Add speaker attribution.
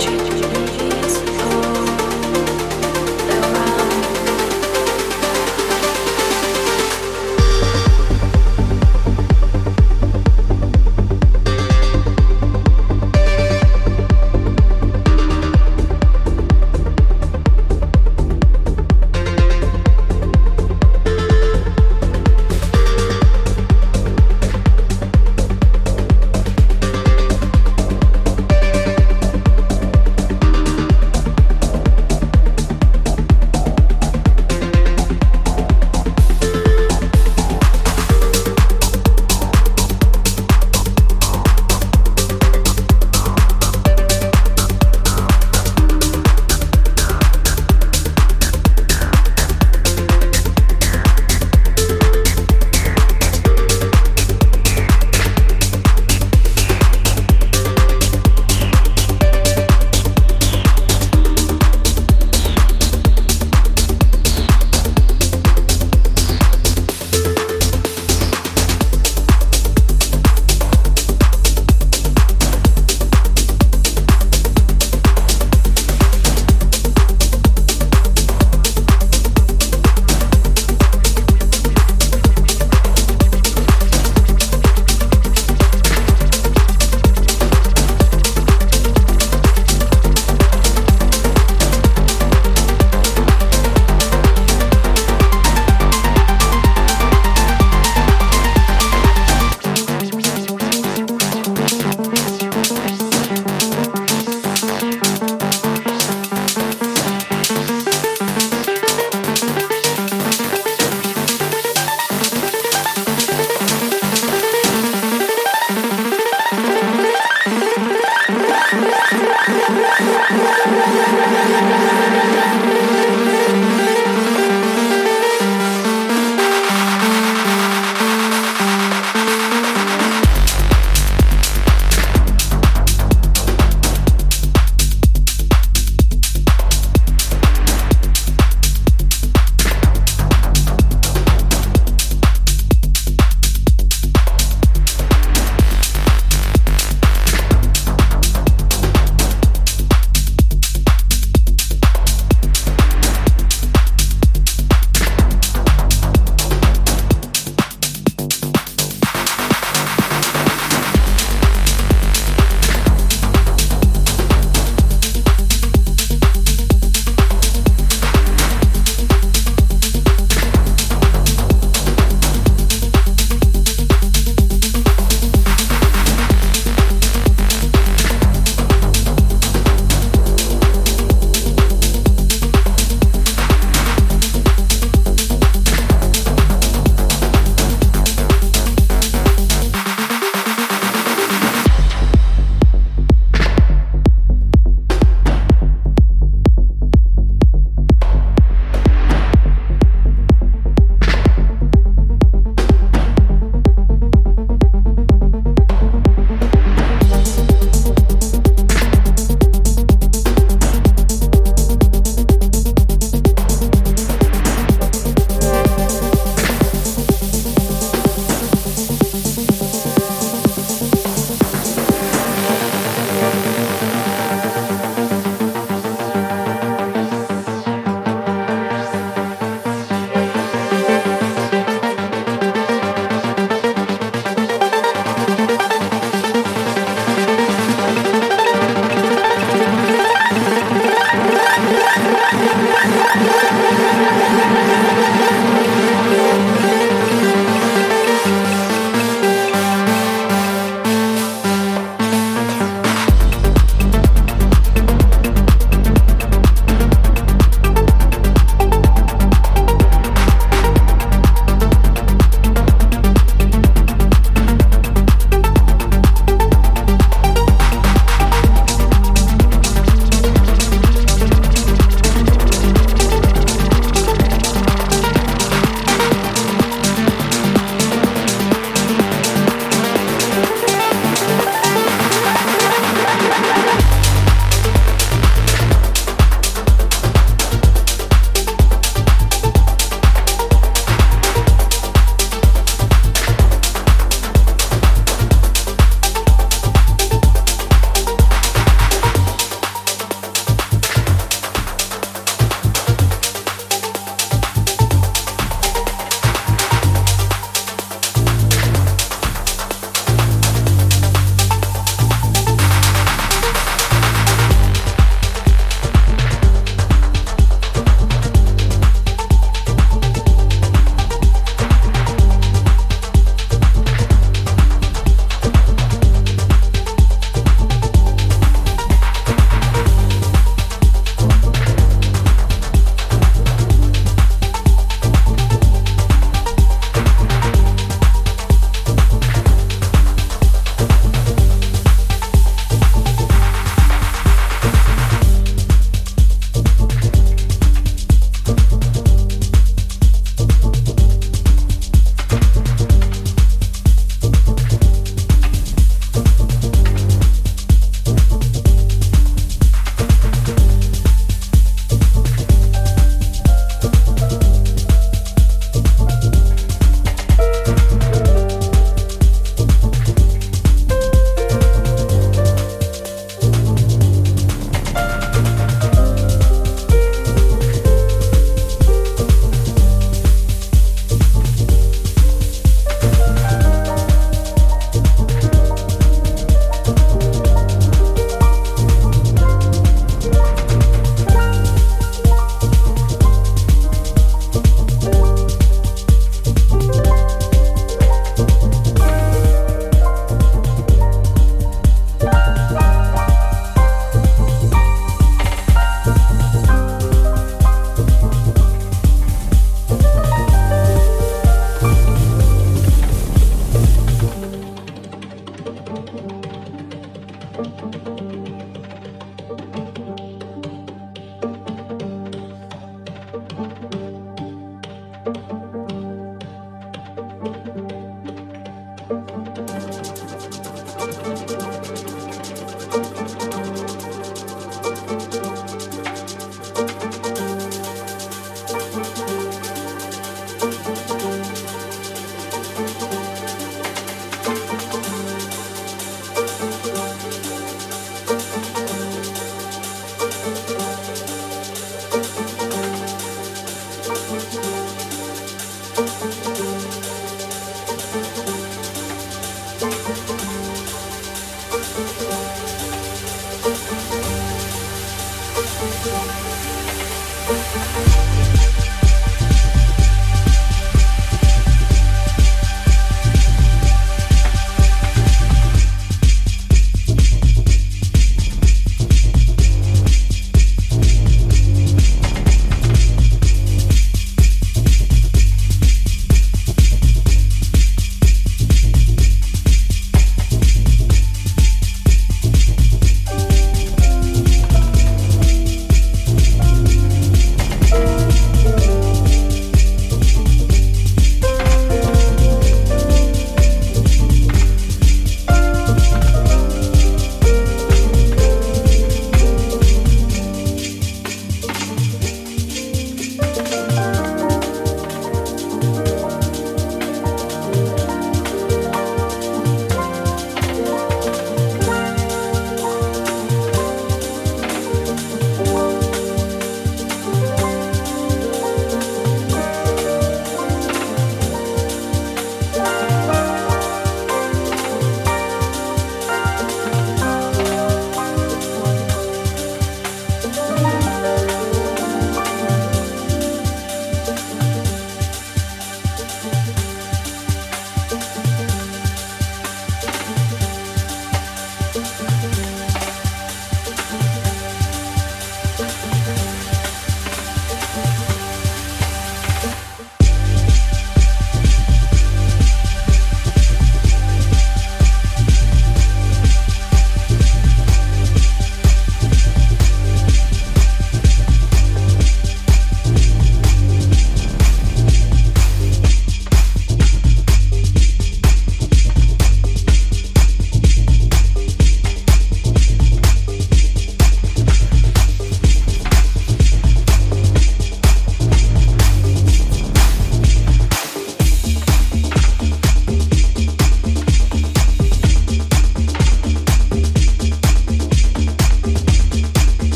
Speaker 1: change. Thank you.